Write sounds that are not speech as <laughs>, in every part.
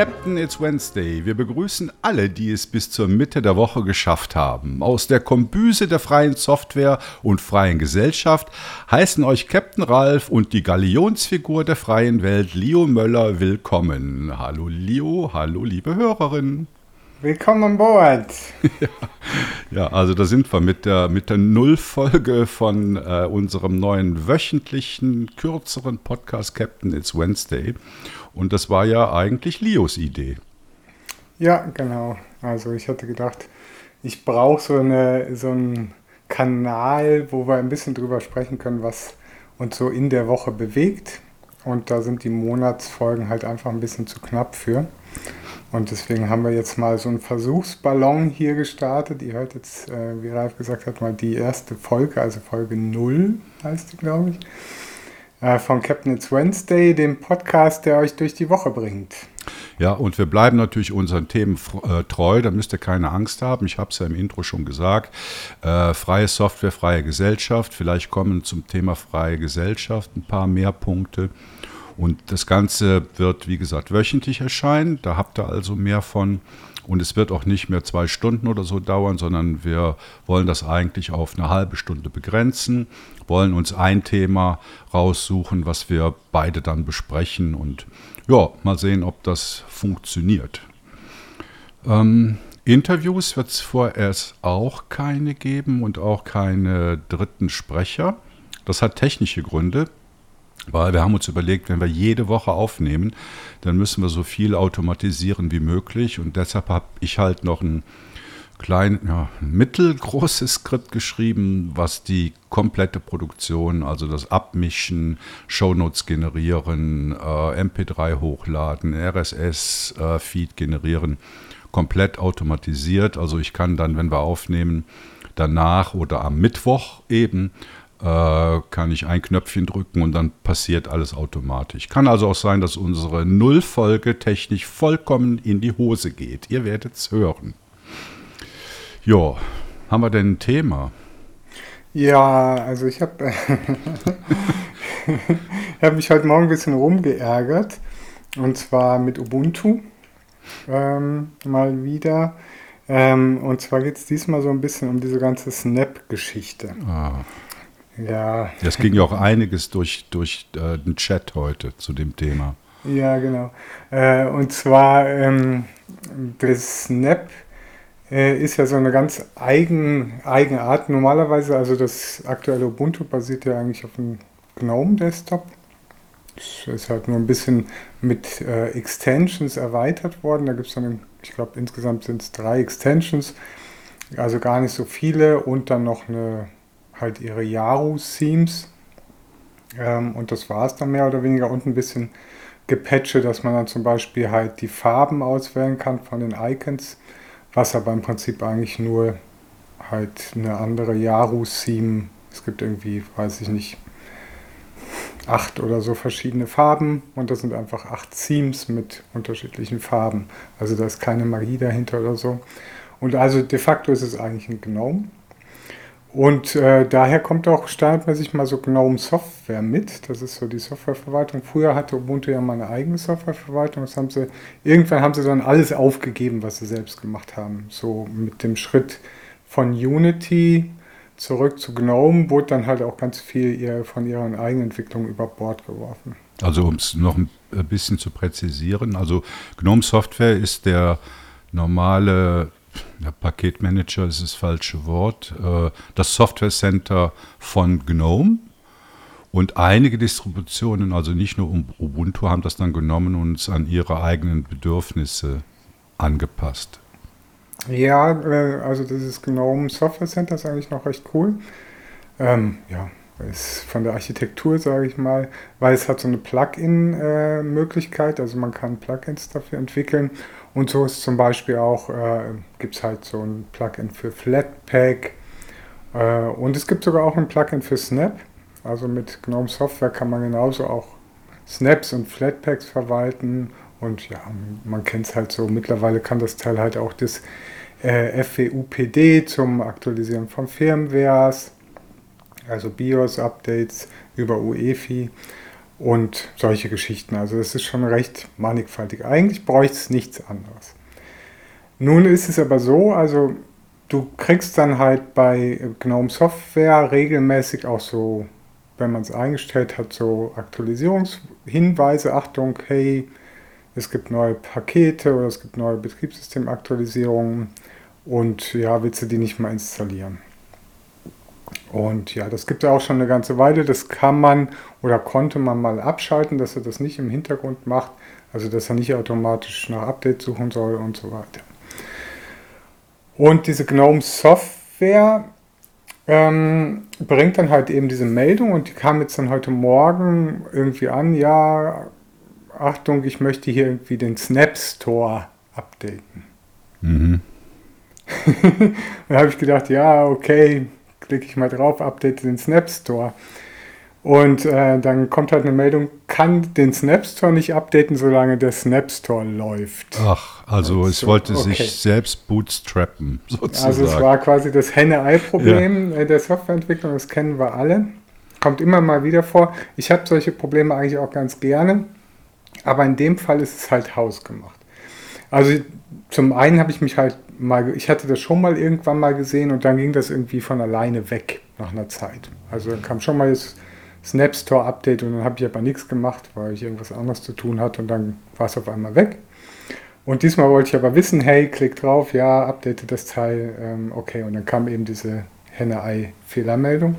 Captain, it's Wednesday. Wir begrüßen alle, die es bis zur Mitte der Woche geschafft haben. Aus der Kombüse der freien Software und freien Gesellschaft heißen euch Captain Ralf und die Galionsfigur der freien Welt, Leo Möller, willkommen. Hallo Leo, hallo liebe Hörerinnen. Willkommen an Bord. <laughs> ja, ja, also da sind wir mit der, mit der Nullfolge von äh, unserem neuen wöchentlichen, kürzeren Podcast Captain It's Wednesday. Und das war ja eigentlich Leos Idee. Ja, genau. Also ich hatte gedacht, ich brauche so, eine, so einen Kanal, wo wir ein bisschen drüber sprechen können, was uns so in der Woche bewegt. Und da sind die Monatsfolgen halt einfach ein bisschen zu knapp für. Und deswegen haben wir jetzt mal so einen Versuchsballon hier gestartet. Ihr hört jetzt, äh, wie Ralf gesagt hat, mal die erste Folge, also Folge 0 heißt die, glaube ich, von Captain It's Wednesday, dem Podcast, der euch durch die Woche bringt. Ja, und wir bleiben natürlich unseren Themen äh, treu, da müsst ihr keine Angst haben. Ich habe es ja im Intro schon gesagt. Äh, freie Software, freie Gesellschaft. Vielleicht kommen zum Thema freie Gesellschaft ein paar mehr Punkte. Und das Ganze wird, wie gesagt, wöchentlich erscheinen. Da habt ihr also mehr von. Und es wird auch nicht mehr zwei Stunden oder so dauern, sondern wir wollen das eigentlich auf eine halbe Stunde begrenzen, wollen uns ein Thema raussuchen, was wir beide dann besprechen und ja, mal sehen, ob das funktioniert. Ähm, Interviews wird es vorerst auch keine geben und auch keine dritten Sprecher. Das hat technische Gründe. Weil wir haben uns überlegt, wenn wir jede Woche aufnehmen, dann müssen wir so viel automatisieren wie möglich. Und deshalb habe ich halt noch ein klein, ja, mittelgroßes Skript geschrieben, was die komplette Produktion, also das Abmischen, Shownotes generieren, äh, MP3 hochladen, RSS-Feed äh, generieren, komplett automatisiert. Also ich kann dann, wenn wir aufnehmen, danach oder am Mittwoch eben äh, kann ich ein Knöpfchen drücken und dann passiert alles automatisch. Kann also auch sein, dass unsere Nullfolge technisch vollkommen in die Hose geht. Ihr werdet es hören. Ja, haben wir denn ein Thema? Ja, also ich habe <laughs> hab mich heute Morgen ein bisschen rumgeärgert. Und zwar mit Ubuntu. Ähm, mal wieder. Ähm, und zwar geht es diesmal so ein bisschen um diese ganze Snap-Geschichte. Ah. Ja. Es ging ja auch einiges durch, durch äh, den Chat heute zu dem Thema. Ja, genau. Äh, und zwar ähm, das Snap ist ja so eine ganz eigen, eigene Art. Normalerweise, also das aktuelle Ubuntu basiert ja eigentlich auf einem GNOME-Desktop. Es ist halt nur ein bisschen mit äh, Extensions erweitert worden. Da gibt es dann, ich glaube, insgesamt sind es drei Extensions, also gar nicht so viele und dann noch eine halt ihre Yaru-Themes. Ähm, und das war es dann mehr oder weniger. Und ein bisschen gepatche, dass man dann zum Beispiel halt die Farben auswählen kann von den Icons, was aber im Prinzip eigentlich nur halt eine andere Yaru-Theme. Es gibt irgendwie, weiß ich nicht, acht oder so verschiedene Farben und das sind einfach acht Themes mit unterschiedlichen Farben. Also da ist keine Magie dahinter oder so. Und also de facto ist es eigentlich ein Gnome. Und äh, daher kommt auch standardmäßig mal so GNOME Software mit. Das ist so die Softwareverwaltung. Früher hatte Ubuntu ja mal eine eigene Softwareverwaltung. Das haben sie, irgendwann haben sie dann alles aufgegeben, was sie selbst gemacht haben. So mit dem Schritt von Unity zurück zu GNOME wurde dann halt auch ganz viel ihr, von ihren eigenen Entwicklungen über Bord geworfen. Also um es noch ein bisschen zu präzisieren, also GNOME Software ist der normale ja, Paketmanager ist das falsche Wort, äh, das Software Center von GNOME. Und einige Distributionen, also nicht nur Ubuntu, haben das dann genommen und es an ihre eigenen Bedürfnisse angepasst. Ja, äh, also dieses GNOME Software Center ist eigentlich noch recht cool. Ähm, ja, ist von der Architektur, sage ich mal, weil es hat so eine Plugin-Möglichkeit, äh, also man kann Plugins dafür entwickeln und so ist zum Beispiel auch, äh, gibt es halt so ein Plugin für Flatpak äh, und es gibt sogar auch ein Plugin für Snap. Also mit GNOME Software kann man genauso auch Snaps und Flatpaks verwalten und ja, man kennt es halt so. Mittlerweile kann das Teil halt auch das äh, FWUPD zum Aktualisieren von Firmwares, also BIOS-Updates über UEFI und solche Geschichten. Also es ist schon recht mannigfaltig. Eigentlich bräuchte es nichts anderes. Nun ist es aber so, also du kriegst dann halt bei GNOME Software regelmäßig auch so, wenn man es eingestellt hat, so Aktualisierungshinweise. Achtung, hey, es gibt neue Pakete oder es gibt neue Betriebssystemaktualisierungen und ja, willst du die nicht mal installieren? Und ja, das gibt es auch schon eine ganze Weile. Das kann man oder konnte man mal abschalten, dass er das nicht im Hintergrund macht. Also, dass er nicht automatisch nach Update suchen soll und so weiter. Und diese GNOME Software ähm, bringt dann halt eben diese Meldung und die kam jetzt dann heute Morgen irgendwie an, ja, Achtung, ich möchte hier irgendwie den Snap Store updaten. Mhm. <laughs> dann habe ich gedacht, ja, okay, klicke ich mal drauf, update den Snap Store. Und äh, dann kommt halt eine Meldung, kann den Snap Store nicht updaten, solange der Snap Store läuft. Ach, also es so, wollte okay. sich selbst bootstrappen, sozusagen. Also es war quasi das Henne-Ei-Problem ja. der Softwareentwicklung, das kennen wir alle. Kommt immer mal wieder vor. Ich habe solche Probleme eigentlich auch ganz gerne, aber in dem Fall ist es halt hausgemacht. Also zum einen habe ich mich halt mal, ich hatte das schon mal irgendwann mal gesehen und dann ging das irgendwie von alleine weg nach einer Zeit. Also dann kam schon mal das Snap Store Update und dann habe ich aber nichts gemacht, weil ich irgendwas anderes zu tun hatte und dann war es auf einmal weg. Und diesmal wollte ich aber wissen, hey, klick drauf, ja, update das Teil, ähm, okay. Und dann kam eben diese Henne-Ei-Fehlermeldung.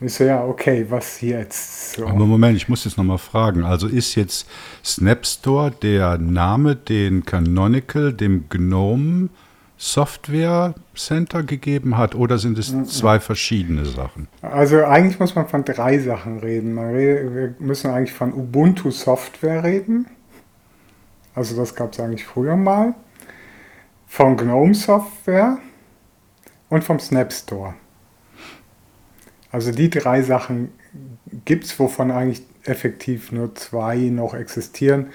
Ich so, ja, okay, was jetzt? So. Aber Moment, ich muss jetzt nochmal fragen. Also ist jetzt Snap Store der Name, den Canonical dem GNOME Software Center gegeben hat oder sind es mhm. zwei verschiedene Sachen? Also eigentlich muss man von drei Sachen reden. wir müssen eigentlich von Ubuntu Software reden. Also das gab es eigentlich früher mal. Von GNOME Software und vom Snap Store. Also die drei Sachen gibt es, wovon eigentlich effektiv nur zwei noch existieren.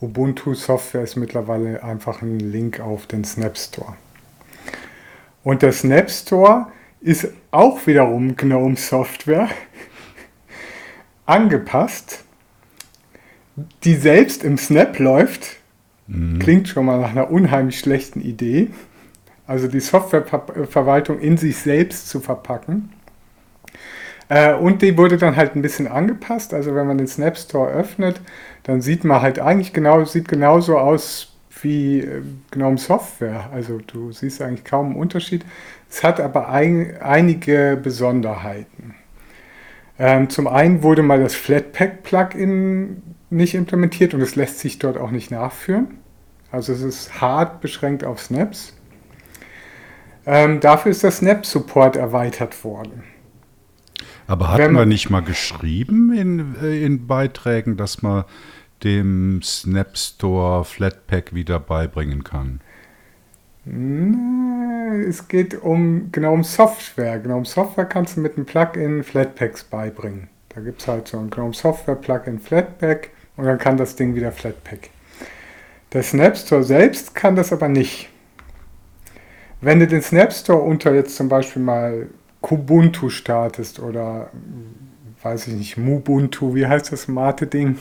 Ubuntu Software ist mittlerweile einfach ein Link auf den Snap Store. Und der Snap Store ist auch wiederum GNOME Software <laughs> angepasst, die selbst im Snap läuft. Mhm. Klingt schon mal nach einer unheimlich schlechten Idee. Also die Softwareverwaltung in sich selbst zu verpacken. Äh, und die wurde dann halt ein bisschen angepasst. Also wenn man den Snap Store öffnet, dann sieht man halt eigentlich genau, sieht genauso aus wie äh, GNOME Software. Also du siehst eigentlich kaum einen Unterschied. Es hat aber ein, einige Besonderheiten. Ähm, zum einen wurde mal das Flatpak-Plugin nicht implementiert und es lässt sich dort auch nicht nachführen. Also es ist hart beschränkt auf Snaps. Ähm, dafür ist der Snap-Support erweitert worden. Aber hatten wir nicht mal geschrieben in, äh, in Beiträgen, dass man dem Snap Store Flatpak wieder beibringen kann? Es geht um genau um Software. Genau um Software kannst du mit einem Plugin Flatpaks beibringen. Da gibt es halt so ein GNOME Software Plugin Flatpak und dann kann das Ding wieder Flatpak. Der Snap Store selbst kann das aber nicht. Wenn du den Snap Store unter jetzt zum Beispiel mal Kubuntu startest oder weiß ich nicht, Mubuntu, wie heißt das Mate-Ding?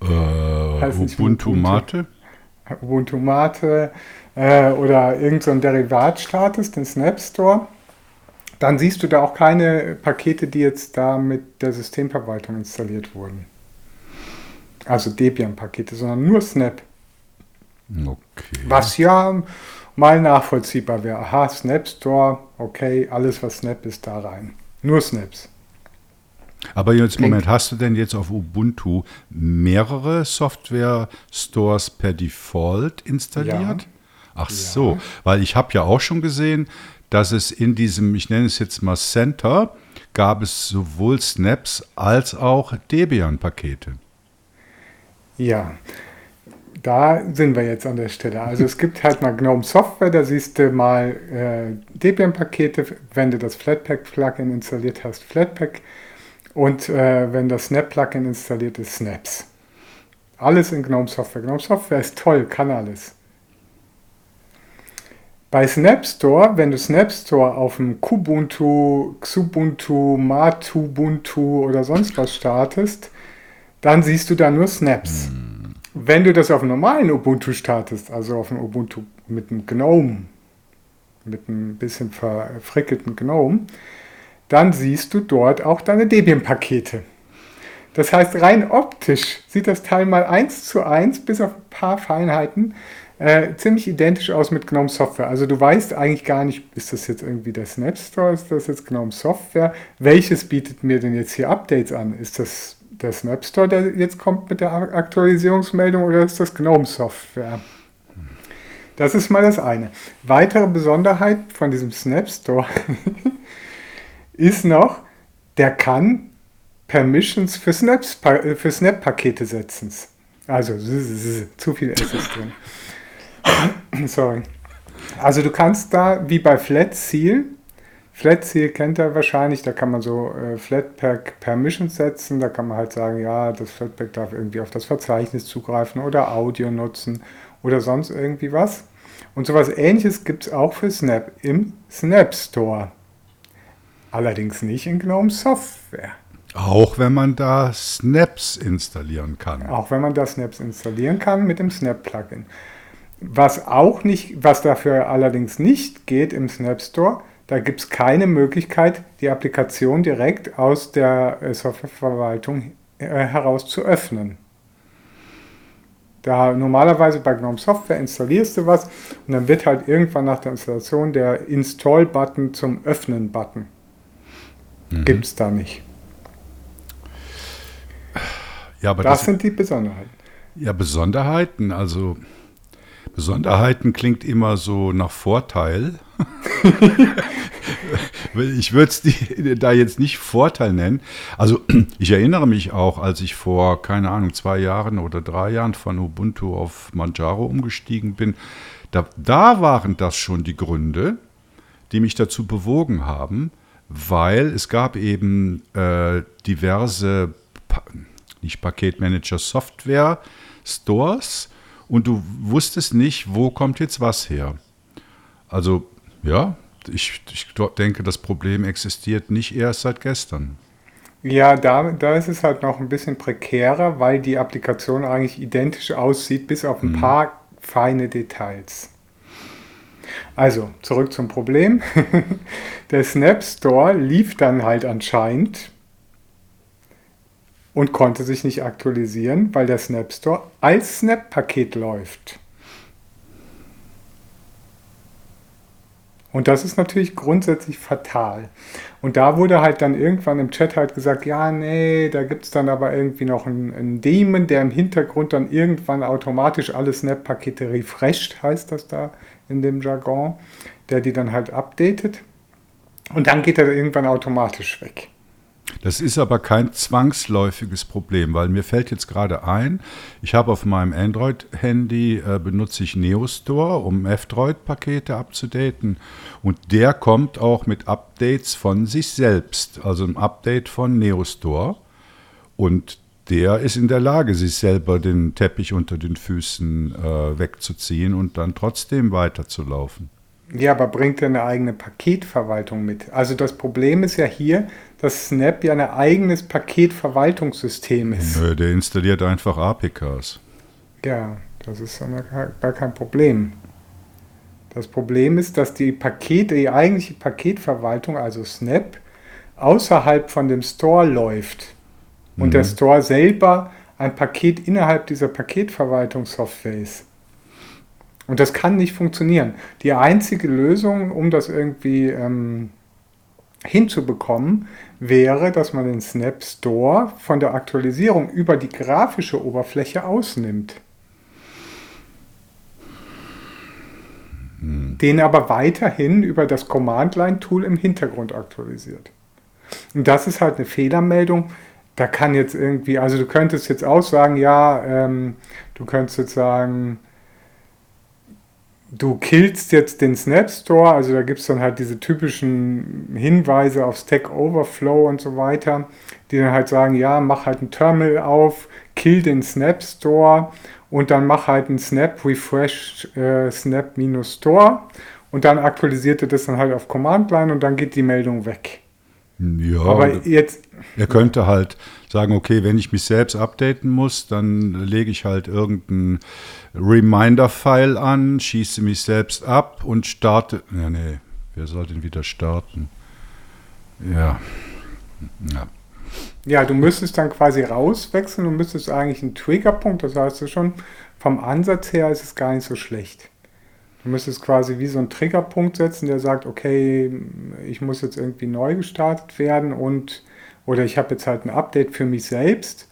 Äh, Ubuntu Mate? Ubuntu Mate äh, oder irgendein so Derivat startest, den Snap Store, dann siehst du da auch keine Pakete, die jetzt da mit der Systemverwaltung installiert wurden. Also Debian-Pakete, sondern nur Snap. Okay. Was ja mal nachvollziehbar wäre. Aha, Snap Store, okay, alles was Snap ist, da rein. Nur Snaps. Aber jetzt, Moment, hast du denn jetzt auf Ubuntu mehrere Software-Stores per Default installiert? Ja. Ach ja. so, weil ich habe ja auch schon gesehen, dass es in diesem, ich nenne es jetzt mal Center, gab es sowohl Snaps als auch Debian-Pakete. Ja, da sind wir jetzt an der Stelle. Also es gibt halt mal GNOME Software, da siehst du mal äh, Debian-Pakete, wenn du das Flatpak-Plugin installiert hast, Flatpak und äh, wenn das Snap-Plugin installiert ist, Snaps. Alles in GNOME Software. GNOME Software ist toll, kann alles. Bei Snap Store, wenn du Snap Store auf dem Kubuntu, Xubuntu, Matubuntu oder sonst was startest, dann siehst du da nur Snaps. Hm. Wenn du das auf einem normalen Ubuntu startest, also auf einem Ubuntu mit einem GNOME, mit einem bisschen verfrickelten GNOME, dann siehst du dort auch deine Debian-Pakete. Das heißt, rein optisch sieht das Teil mal eins zu eins, bis auf ein paar Feinheiten, äh, ziemlich identisch aus mit GNOME Software. Also du weißt eigentlich gar nicht, ist das jetzt irgendwie der Snap Store, ist das jetzt GNOME Software? Welches bietet mir denn jetzt hier Updates an? Ist das der Snap Store, der jetzt kommt mit der Aktualisierungsmeldung oder ist das GNOME Software? Das ist mal das eine. Weitere Besonderheit von diesem Snap Store <laughs> ist noch, der kann Permissions für, Snaps, für Snap-Pakete setzen. Also zu viel S ist drin. <laughs> Sorry. Also du kannst da, wie bei Flatseal, Flatseal kennt er wahrscheinlich, da kann man so äh, Flatpak Permissions setzen, da kann man halt sagen, ja, das Flatpak darf irgendwie auf das Verzeichnis zugreifen oder Audio nutzen oder sonst irgendwie was. Und sowas ähnliches gibt es auch für Snap im Snap Store. Allerdings nicht in GNOME Software. Auch wenn man da Snaps installieren kann. Auch wenn man da Snaps installieren kann mit dem Snap-Plugin. Was auch nicht, was dafür allerdings nicht geht im Snap Store, da gibt es keine Möglichkeit, die Applikation direkt aus der äh, Softwareverwaltung äh, heraus zu öffnen. Da normalerweise bei GNOME Software installierst du was und dann wird halt irgendwann nach der Installation der Install-Button zum Öffnen-Button. Mhm. Gibt es da nicht. Ja, das, das sind die Besonderheiten. Ja, Besonderheiten, also Besonderheiten klingt immer so nach Vorteil. <laughs> ich würde es da jetzt nicht Vorteil nennen. Also ich erinnere mich auch, als ich vor, keine Ahnung, zwei Jahren oder drei Jahren von Ubuntu auf Manjaro umgestiegen bin, da, da waren das schon die Gründe, die mich dazu bewogen haben, weil es gab eben äh, diverse, nicht Paketmanager, Software, Stores und du wusstest nicht, wo kommt jetzt was her. Also ja, ich, ich denke, das Problem existiert nicht erst seit gestern. Ja, da, da ist es halt noch ein bisschen prekärer, weil die Applikation eigentlich identisch aussieht, bis auf ein mhm. paar feine Details. Also, zurück zum Problem. <laughs> Der Snap Store lief dann halt anscheinend und konnte sich nicht aktualisieren, weil der Snap Store als Snap-Paket läuft. Und das ist natürlich grundsätzlich fatal. Und da wurde halt dann irgendwann im Chat halt gesagt, ja, nee, da gibt es dann aber irgendwie noch einen, einen Daemon, der im Hintergrund dann irgendwann automatisch alle Snap-Pakete refresht, heißt das da in dem Jargon, der die dann halt updatet. Und dann geht er irgendwann automatisch weg. Das ist aber kein zwangsläufiges Problem, weil mir fällt jetzt gerade ein, ich habe auf meinem Android-Handy äh, benutze ich Neostore, um F-Droid-Pakete abzudaten und der kommt auch mit Updates von sich selbst, also ein Update von Neostore und der ist in der Lage, sich selber den Teppich unter den Füßen äh, wegzuziehen und dann trotzdem weiterzulaufen. Ja, aber bringt er eine eigene Paketverwaltung mit? Also das Problem ist ja hier, dass Snap ja ein eigenes Paketverwaltungssystem ist. Nö, der installiert einfach APKs. Ja, das ist gar kein Problem. Das Problem ist, dass die Pakete, die eigentliche Paketverwaltung, also Snap, außerhalb von dem Store läuft. Und mhm. der Store selber ein Paket innerhalb dieser Paketverwaltungssoftware ist. Und das kann nicht funktionieren. Die einzige Lösung, um das irgendwie ähm, hinzubekommen, wäre, dass man den Snap Store von der Aktualisierung über die grafische Oberfläche ausnimmt. Hm. Den aber weiterhin über das Command-Line-Tool im Hintergrund aktualisiert. Und das ist halt eine Fehlermeldung. Da kann jetzt irgendwie, also du könntest jetzt auch sagen, ja, ähm, du könntest jetzt sagen, du killst jetzt den Snap Store, also da gibt es dann halt diese typischen Hinweise auf Stack Overflow und so weiter, die dann halt sagen, ja, mach halt ein Terminal auf, kill den Snap Store und dann mach halt ein Snap Refresh äh, Snap minus Store und dann aktualisiert er das dann halt auf Command Line und dann geht die Meldung weg. Ja, Aber jetzt, er könnte halt sagen, okay, wenn ich mich selbst updaten muss, dann lege ich halt irgendeinen Reminder-File an, schieße mich selbst ab und starte. Ja, nee, wer soll denn wieder starten? Ja. Ja. ja, du müsstest dann quasi rauswechseln und müsstest eigentlich einen Triggerpunkt, das heißt du schon, vom Ansatz her ist es gar nicht so schlecht. Du müsstest quasi wie so einen Triggerpunkt setzen, der sagt, okay, ich muss jetzt irgendwie neu gestartet werden und oder ich habe jetzt halt ein Update für mich selbst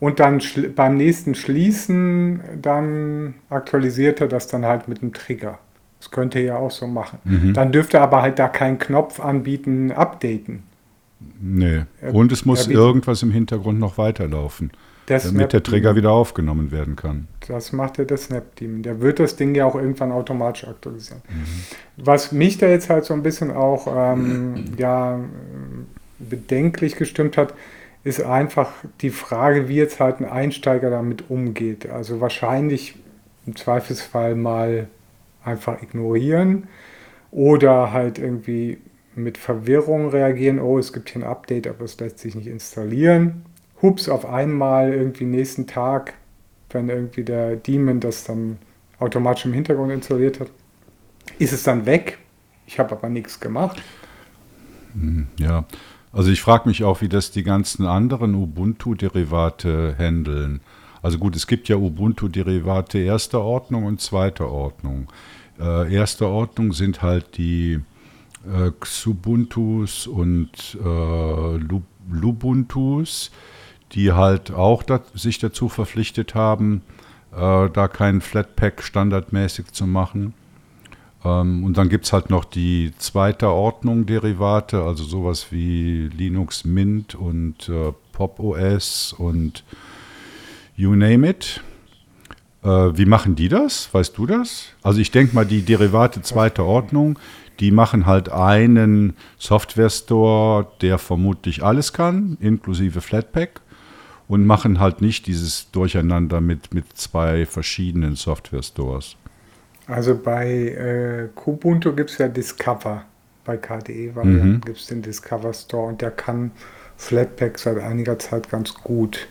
und dann beim nächsten Schließen dann aktualisiert er das dann halt mit einem Trigger. Das könnte er ja auch so machen. Mhm. Dann dürfte er aber halt da keinen Knopf anbieten, updaten. Nee. Und es muss irgendwas im Hintergrund noch weiterlaufen, Der damit der Trigger wieder aufgenommen werden kann. Das macht ja der Snap-Team. Der wird das Ding ja auch irgendwann automatisch aktualisieren. Was mich da jetzt halt so ein bisschen auch ähm, ja, bedenklich gestimmt hat, ist einfach die Frage, wie jetzt halt ein Einsteiger damit umgeht. Also wahrscheinlich im Zweifelsfall mal einfach ignorieren oder halt irgendwie mit Verwirrung reagieren, oh, es gibt hier ein Update, aber es lässt sich nicht installieren. Hups, auf einmal irgendwie nächsten Tag, wenn irgendwie der Daemon das dann automatisch im Hintergrund installiert hat, ist es dann weg. Ich habe aber nichts gemacht. Hm, Ja, also ich frage mich auch, wie das die ganzen anderen Ubuntu-Derivate handeln. Also gut, es gibt ja Ubuntu-Derivate erster Ordnung und zweiter Ordnung. Äh, erster Ordnung sind halt die äh, Xubuntus und äh, Lu- Lubuntus, die halt auch dat, sich dazu verpflichtet haben, äh, da keinen Flatpak standardmäßig zu machen. Ähm, und dann gibt es halt noch die zweite Ordnung Derivate, also sowas wie Linux Mint und äh, Pop OS und you name it. Äh, wie machen die das? Weißt du das? Also ich denke mal, die Derivate zweiter Ordnung, die machen halt einen Software Store, der vermutlich alles kann, inklusive Flatpak, und machen halt nicht dieses Durcheinander mit, mit zwei verschiedenen Software Stores. Also bei äh, Kubuntu gibt es ja Discover. Bei KDE-Varianten Mhm. gibt es den Discover Store und der kann Flatpak seit einiger Zeit ganz gut.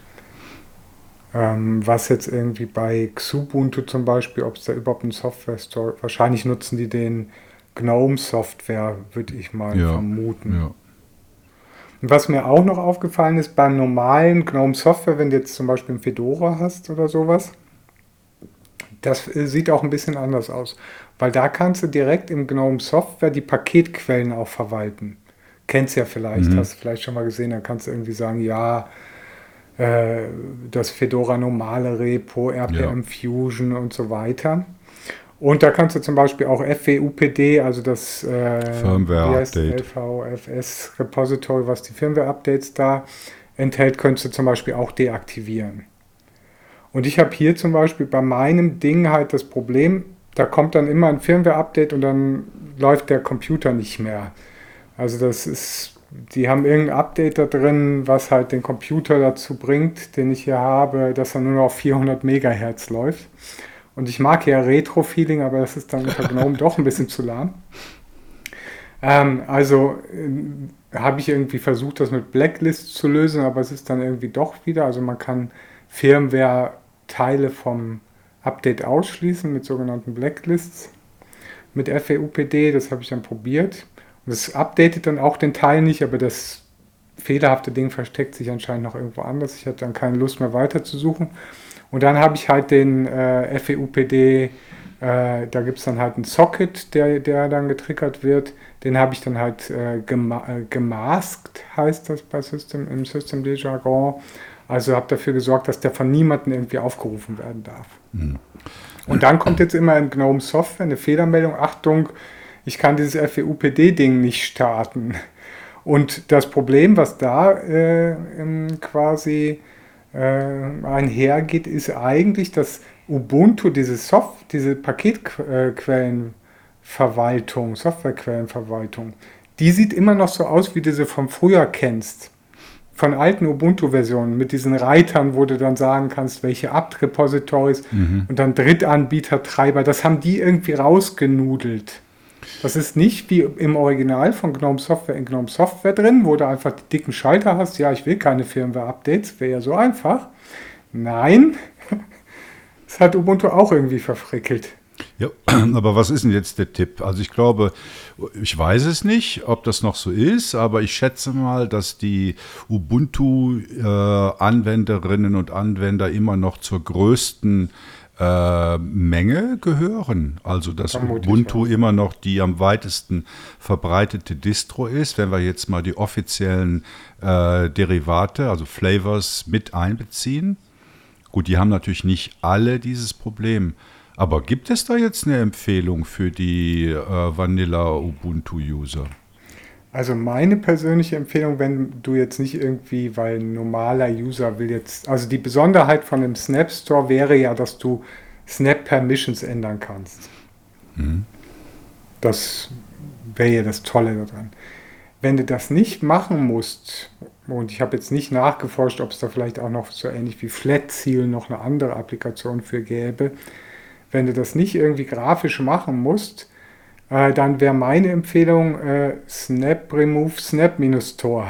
Ähm, was jetzt irgendwie bei Xubuntu zum Beispiel, ob es da überhaupt einen Software Store, wahrscheinlich nutzen die den GNOME Software, würde ich mal Ja, vermuten. Ja. Und was mir auch noch aufgefallen ist, beim normalen GNOME Software, wenn du jetzt zum Beispiel ein Fedora hast oder sowas, das äh, sieht auch ein bisschen anders aus. Weil da kannst du direkt im GNOME Software die Paketquellen auch verwalten. Kennst ja vielleicht, Mhm. hast du vielleicht schon mal gesehen, dann kannst du irgendwie sagen, ja, äh, das Fedora normale Repo, RPM Fusion und so weiter. Und da kannst du zum Beispiel auch FWUPD, also das äh, Firmware wie heißt Update. LVFS Repository, was die Firmware-Updates da enthält, könntest du zum Beispiel auch deaktivieren. Und ich habe hier zum Beispiel bei meinem Ding halt das Problem, da kommt dann immer ein Firmware-Update und dann läuft der Computer nicht mehr. Also das ist, die haben irgendein Update da drin, was halt den Computer dazu bringt, den ich hier habe, dass er nur noch auf 400 Megahertz läuft. Und ich mag ja Retro-Feeling, aber das ist dann unter GNOME doch ein bisschen zu lahm. Ähm, also äh, habe ich irgendwie versucht, das mit Blacklist zu lösen, aber es ist dann irgendwie doch wieder. Also man kann Firmware-Teile vom Update ausschließen mit sogenannten Blacklists. Mit FWUPD, das habe ich dann probiert. Und es updatet dann auch den Teil nicht, aber das fehlerhafte Ding versteckt sich anscheinend noch irgendwo anders. Ich hatte dann keine Lust mehr weiter zu suchen. Und dann habe ich halt den äh, FWUPD, äh, da gibt es dann halt einen Socket, der, der dann getriggert wird. Den habe ich dann halt äh, gema äh, gemaskt, heißt das bei System, im System Jargon. Also habe dafür gesorgt, dass der von niemandem irgendwie aufgerufen werden darf. Und dann kommt jetzt immer in GNOME Software eine Fehlermeldung, Achtung, ich kann dieses FWUPD-Ding nicht starten. Und das Problem, was da äh, quasi einhergeht, ist eigentlich, dass Ubuntu diese, Soft diese Paketquellenverwaltung, Softwarequellenverwaltung, die sieht immer noch so aus, wie du sie vom früher kennst. Von alten Ubuntu-Versionen mit diesen Reitern, wo du dann sagen kannst, welche Apt-Repositories und dann Drittanbieter, Treiber, das haben die irgendwie rausgenudelt. Das ist nicht wie im Original von GNOME Software in GNOME Software drin, wo du einfach die dicken Schalter hast. Ja, ich will keine Firmware-Updates, wäre ja so einfach. Nein, <laughs> das hat Ubuntu auch irgendwie verfrickelt. Ja, <clears throat> aber was ist denn jetzt der Tipp? Also ich glaube, ich weiß es nicht, ob das noch so ist, aber ich schätze mal, dass die Ubuntu-Anwenderinnen und Anwender immer noch zur größten äh, Menge gehören. Also dass Vermutlich, Ubuntu ja. immer noch die am weitesten verbreitete Distro ist, wenn wir jetzt mal die offiziellen äh, Derivate, also Flavors mit einbeziehen. Gut, die haben natürlich nicht alle dieses Problem. Aber gibt es da jetzt eine Empfehlung für die äh, Vanilla Ubuntu-User? Also meine persönliche Empfehlung, wenn du jetzt nicht irgendwie, weil ein normaler User will jetzt, also die Besonderheit von dem Snap Store wäre ja, dass du Snap Permissions ändern kannst. Mhm. Das wäre ja das Tolle daran. Wenn du das nicht machen musst, und ich habe jetzt nicht nachgeforscht, ob es da vielleicht auch noch so ähnlich wie Flat Seal noch eine andere Applikation für gäbe, wenn du das nicht irgendwie grafisch machen musst, äh, dann wäre meine Empfehlung äh, Snap Remove Snap minus Tor.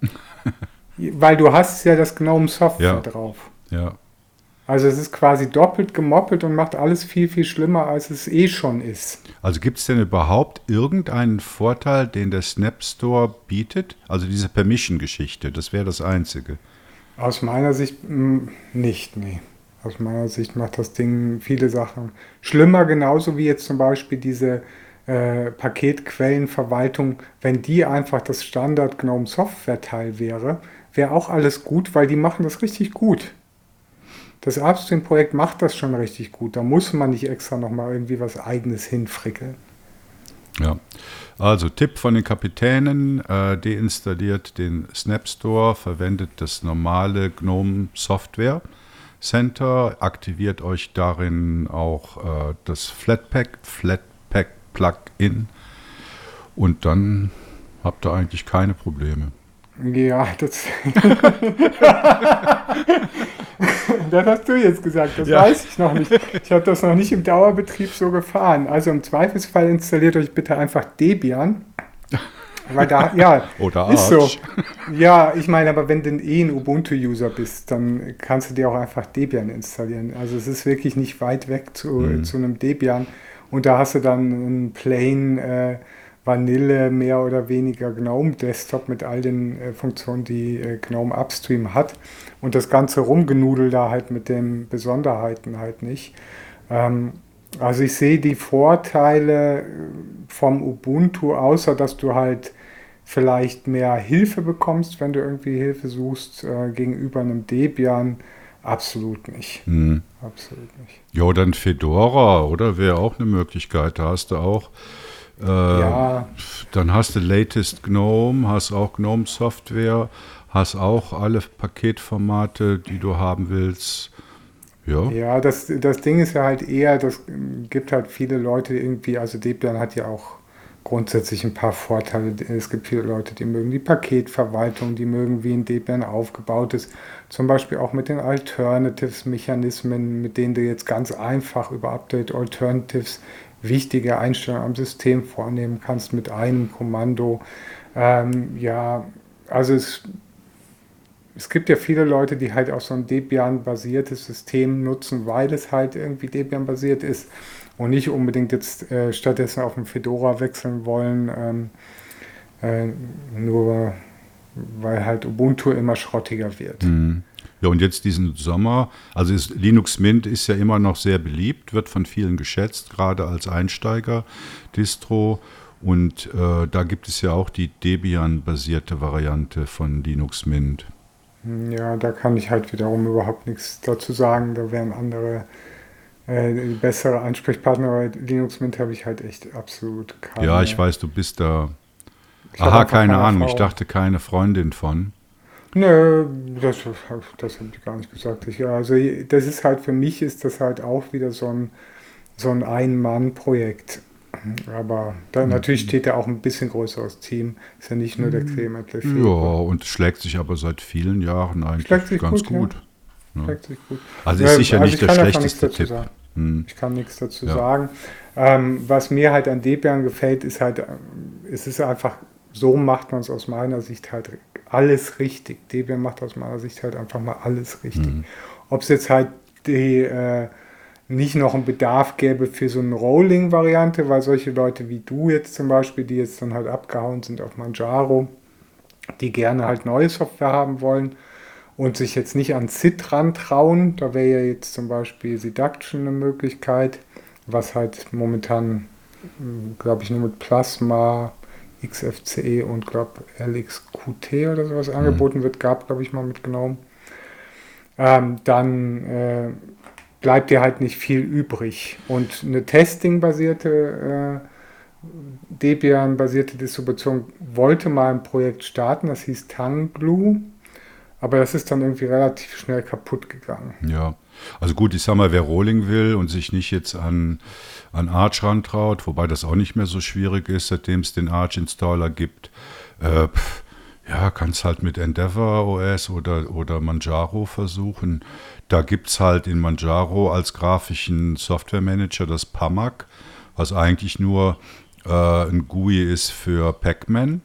<laughs> Weil du hast ja das GNOME Software ja. drauf. Ja. Also es ist quasi doppelt gemoppelt und macht alles viel, viel schlimmer, als es eh schon ist. Also gibt es denn überhaupt irgendeinen Vorteil, den der Snap Store bietet? Also diese Permission-Geschichte, das wäre das Einzige. Aus meiner Sicht mh, mm, nicht, nee. Aus meiner Sicht macht das Ding viele Sachen schlimmer, genauso wie jetzt zum Beispiel diese äh, Paketquellenverwaltung, wenn die einfach das Standard GNOME Software Teil wäre, wäre auch alles gut, weil die machen das richtig gut. Das Upstream-Projekt macht das schon richtig gut. Da muss man nicht extra nochmal irgendwie was Eigenes hinfrickeln. Ja, also Tipp von den Kapitänen, äh, deinstalliert den Snap Store, verwendet das normale GNOME Software Center, aktiviert euch darin auch äh, das Flatpak, Flatpak Plugin und dann habt ihr eigentlich keine Probleme. Ja, das. <laughs> das hast du jetzt gesagt, das ja. weiß ich noch nicht. Ich habe das noch nicht im Dauerbetrieb so gefahren. Also im Zweifelsfall installiert euch bitte einfach Debian. Weil da, ja, <laughs> Oder Arch. ist so. Ja, ich meine, aber wenn du eh ein Ubuntu-User bist, dann kannst du dir auch einfach Debian installieren. Also es ist wirklich nicht weit weg zu, mhm. zu einem Debian. Und da hast du dann einen plain äh, Vanille, mehr oder weniger GNOME-Desktop mit all den äh, Funktionen, die äh, GNOME Upstream hat. Und das ganze Rumgenudel da halt mit den Besonderheiten halt nicht. Ähm, also ich sehe die Vorteile äh, vom Ubuntu, außer dass du halt vielleicht mehr Hilfe bekommst, wenn du irgendwie Hilfe suchst äh, gegenüber einem Debian. Absolut nicht. Hm. Absolut nicht. Ja, dann Fedora, oder? Wäre auch eine Möglichkeit. Da hast du auch. Äh, ja. Dann hast du Latest GNOME, hast auch GNOME Software, hast auch alle Paketformate, die du haben willst. Ja, ja das, das Ding ist ja halt eher, das gibt halt viele Leute irgendwie, also Debian hat ja auch grundsätzlich ein paar Vorteile. Es gibt viele Leute, die mögen die Paketverwaltung, die mögen, wie ein Debian aufgebaut ist. Zum Beispiel auch mit den Alternatives-Mechanismen, mit denen du jetzt ganz einfach über Update Alternatives wichtige Einstellungen am System vornehmen kannst mit einem Kommando. Ähm, ja, also es es gibt ja viele Leute, die halt auch so ein Debian-basiertes System nutzen, weil es halt irgendwie Debian-basiert ist und nicht unbedingt jetzt äh, stattdessen auf ein Fedora wechseln wollen, ähm, äh, nur weil halt Ubuntu immer schrottiger wird. Mhm. Ja, und jetzt diesen Sommer, also ist, Linux Mint ist ja immer noch sehr beliebt, wird von vielen geschätzt, gerade als Einsteiger-Distro. Und äh, da gibt es ja auch die Debian-basierte Variante von Linux Mint. Ja, da kann ich halt wiederum überhaupt nichts dazu sagen. Da wären andere äh, bessere Ansprechpartner. Bei Linux Mint habe ich halt echt absolut keine. Ja, ich weiß, du bist da. Ich Aha, keine Ahnung. Frau. Ich dachte keine Freundin von. Nö, das, das habe ich gar nicht gesagt. Ich, also das ist halt für mich ist das halt auch wieder so ein, so ein Ein-Mann-Projekt. Aber da, mhm. natürlich steht da auch ein bisschen größeres Team. Ist ja nicht nur der Clement mhm. Lefebvre. Ja, und schlägt sich aber seit vielen Jahren eigentlich ganz gut. Ja. Schlägt sich gut. Also ist sicher also nicht der schlechteste Tipp. Hm. Ich kann nichts dazu ja. sagen. Ähm, was mir halt an Debian gefällt, ist halt, es ist einfach, so macht man es aus meiner Sicht halt alles richtig. Debian macht aus meiner Sicht halt einfach mal alles richtig. Mhm. Ob es jetzt halt die, äh, nicht noch einen Bedarf gäbe für so eine Rolling-Variante, weil solche Leute wie du jetzt zum Beispiel, die jetzt dann halt abgehauen sind auf Manjaro, die gerne halt neue Software haben wollen und sich jetzt nicht an SID rantrauen, da wäre ja jetzt zum Beispiel Seduction eine Möglichkeit, was halt momentan, hm, glaube ich, nur mit Plasma, XFCE und glaube LXQT oder sowas mhm. angeboten wird, gab, glaube ich, mal mitgenommen. Ähm, dann äh, bleibt dir halt nicht viel übrig. Und eine Testing-basierte, äh, Debian-basierte Distribution wollte mal ein Projekt starten, das hieß Tanglu, aber das ist dann irgendwie relativ schnell kaputt gegangen. Ja, also gut, ich sag mal, wer Rolling will und sich nicht jetzt an, an Arch rantraut, wobei das auch nicht mehr so schwierig ist, seitdem es den Arch-Installer gibt, äh, ja, kannst halt mit Endeavor OS oder, oder Manjaro versuchen. Da gibt es halt in Manjaro als grafischen Softwaremanager das PAMAC, was eigentlich nur äh, ein GUI ist für Pac-Man.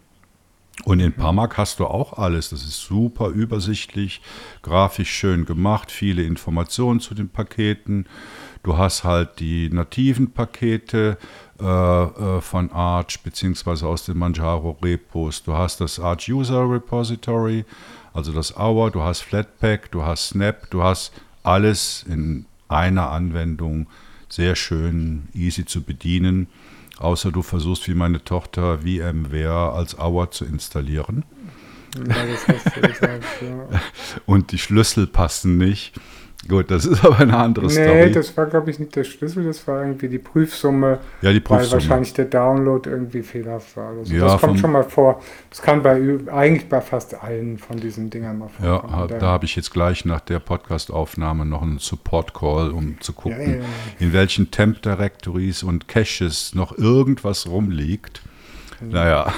Und in PAMAC hast du auch alles. Das ist super übersichtlich, grafisch schön gemacht, viele Informationen zu den Paketen. Du hast halt die nativen Pakete äh, äh, von Arch beziehungsweise aus den Manjaro Repos. Du hast das Arch User Repository also das Hour, du hast Flatpak, du hast Snap, du hast alles in einer Anwendung sehr schön easy zu bedienen, außer du versuchst wie meine Tochter VMware als Hour zu installieren. Ja, das hast du gesagt, ja. Und die Schlüssel passen nicht. Gut, das ist <laughs> aber eine andere nee, Story. Nee, das war, glaube ich, nicht der Schlüssel, das war irgendwie die Prüfsumme, ja, die Prüfsumme. weil wahrscheinlich der Download irgendwie fehlerhaft war. Also ja, das kommt schon mal vor. Das kann bei eigentlich bei fast allen von diesen Dingern mal vorkommen. Ja, da habe ich jetzt gleich nach der Podcast-Aufnahme noch einen Support-Call, um zu gucken, ja, in welchen Temp-Directories und Caches noch irgendwas rumliegt. Naja.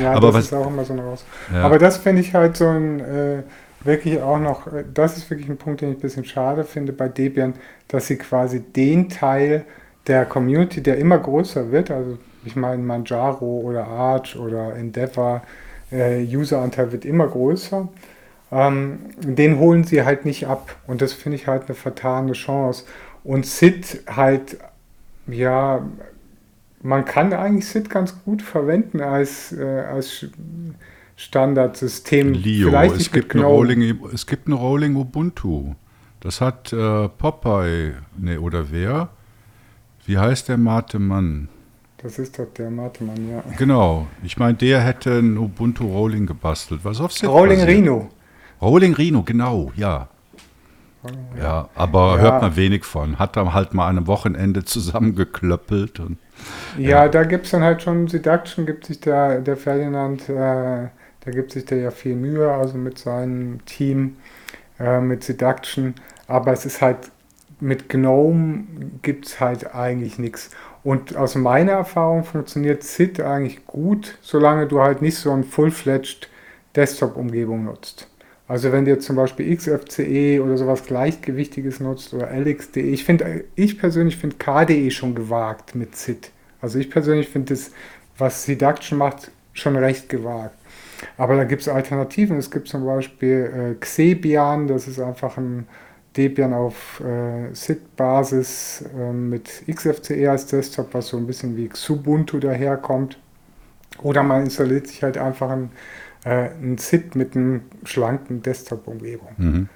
Ja, <laughs> aber das was, ist auch immer so eine Raus. Aber das finde ich halt so ein... Äh, wirklich auch noch, äh, das ist wirklich ein Punkt, den ich ein bisschen schade finde bei Debian, dass sie quasi den Teil der Community, der immer größer wird, also ich meine Manjaro oder Arch oder Endeavor, äh, Useranteil wird immer größer, ähm, den holen sie halt nicht ab und das finde ich halt eine vertane Chance. Und SID halt, ja, man kann eigentlich SID ganz gut verwenden als, äh, als Standardsystem. Lio, es gibt, eine Rolling, es gibt eine Rolling Ubuntu. Das hat äh, Popeye, ne, oder wer? Wie heißt der Matemann? Das ist doch der Matemann, ja. Genau. Ich meine, der hätte ein Ubuntu Rolling gebastelt. Was auf Rolling basiert. Rhino. Rolling Rhino, genau, ja. Ja, ja aber ja. hört man wenig von. Hat dann halt mal an einem Wochenende zusammengeklöppelt. Und, ja, ja, da gibt es dann halt schon Seduction, gibt sich der, der Ferdinand äh, da gibt sich der ja viel Mühe, also mit seinem Team, äh, mit Seduction. Aber es ist halt, mit GNOME gibt es halt eigentlich nichts. Und aus meiner Erfahrung funktioniert SID eigentlich gut, solange du halt nicht so eine full-fledged Desktop-Umgebung nutzt. Also wenn du jetzt zum Beispiel XFCE oder sowas Gleichgewichtiges nutzt oder LXDE, ich finde, ich persönlich finde KDE schon gewagt mit SID. Also ich persönlich finde das, was Seduction macht, schon recht gewagt. Aber da gibt es Alternativen. Es gibt zum Beispiel äh, Xebian, das ist einfach ein Debian auf äh, SID-Basis äh, mit XFCE als Desktop, was so ein bisschen wie Xubuntu daherkommt. Oder man installiert sich halt einfach ein, äh, ein SID mit einem schlanken Desktop-Umgebung. Mhm.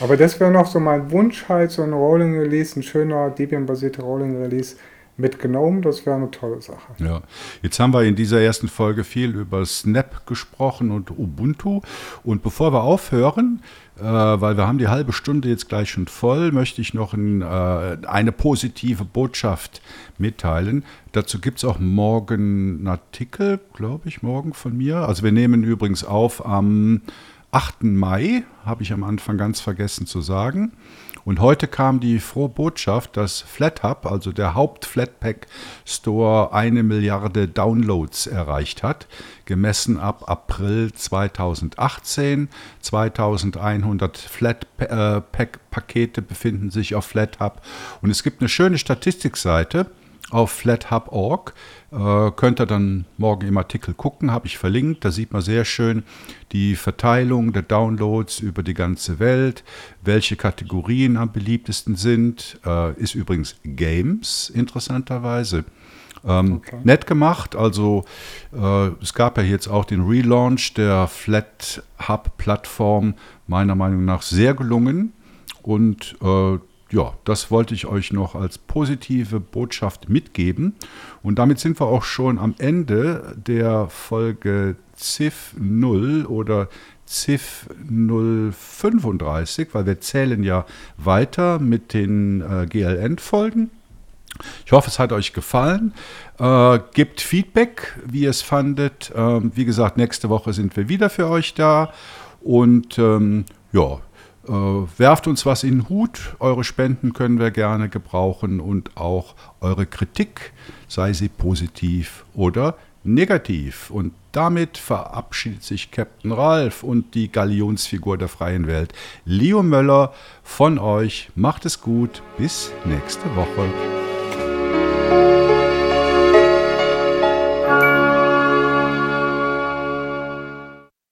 Aber das wäre noch so mein Wunsch, halt so ein Rolling Release, ein schöner Debian-basierter Rolling Release, mitgenommen. Das wäre eine tolle Sache. Ja, jetzt haben wir in dieser ersten Folge viel über Snap gesprochen und Ubuntu. Und bevor wir aufhören, äh, weil wir haben die halbe Stunde jetzt gleich schon voll, möchte ich noch ein, äh, eine positive Botschaft mitteilen. Dazu gibt es auch morgen einen Artikel, glaube ich, morgen von mir. Also wir nehmen übrigens auf am 8. Mai, habe ich am Anfang ganz vergessen zu sagen. Und heute kam die frohe Botschaft, dass FlatHub, also der Haupt-Flatpak Store, eine Milliarde Downloads erreicht hat, gemessen ab April 2018. 2100 Flatpak-Pakete befinden sich auf FlatHub. Und es gibt eine schöne Statistikseite auf flathub.org. Äh, könnt ihr dann morgen im Artikel gucken, habe ich verlinkt. Da sieht man sehr schön die Verteilung der Downloads über die ganze Welt, welche Kategorien am beliebtesten sind. Äh, ist übrigens Games, interessanterweise. Ähm, okay. Nett gemacht, also äh, es gab ja jetzt auch den Relaunch der FlatHub-Plattform, meiner Meinung nach sehr gelungen. Und äh, ja, das wollte ich euch noch als positive Botschaft mitgeben. Und damit sind wir auch schon am Ende der Folge CIF 0 oder CIF 035, weil wir zählen ja weiter mit den äh, GLN-Folgen. Ich hoffe, es hat euch gefallen. Äh, gebt Feedback, wie ihr es fandet. Ähm, wie gesagt, nächste Woche sind wir wieder für euch da. Und ähm, ja, äh, werft uns was in den Hut. Eure Spenden können wir gerne gebrauchen und auch eure Kritik, sei sie positiv oder negativ. Und damit verabschiedet sich Captain Ralph und die Galionsfigur der freien Welt, Leo Möller, von euch. Macht es gut. Bis nächste Woche.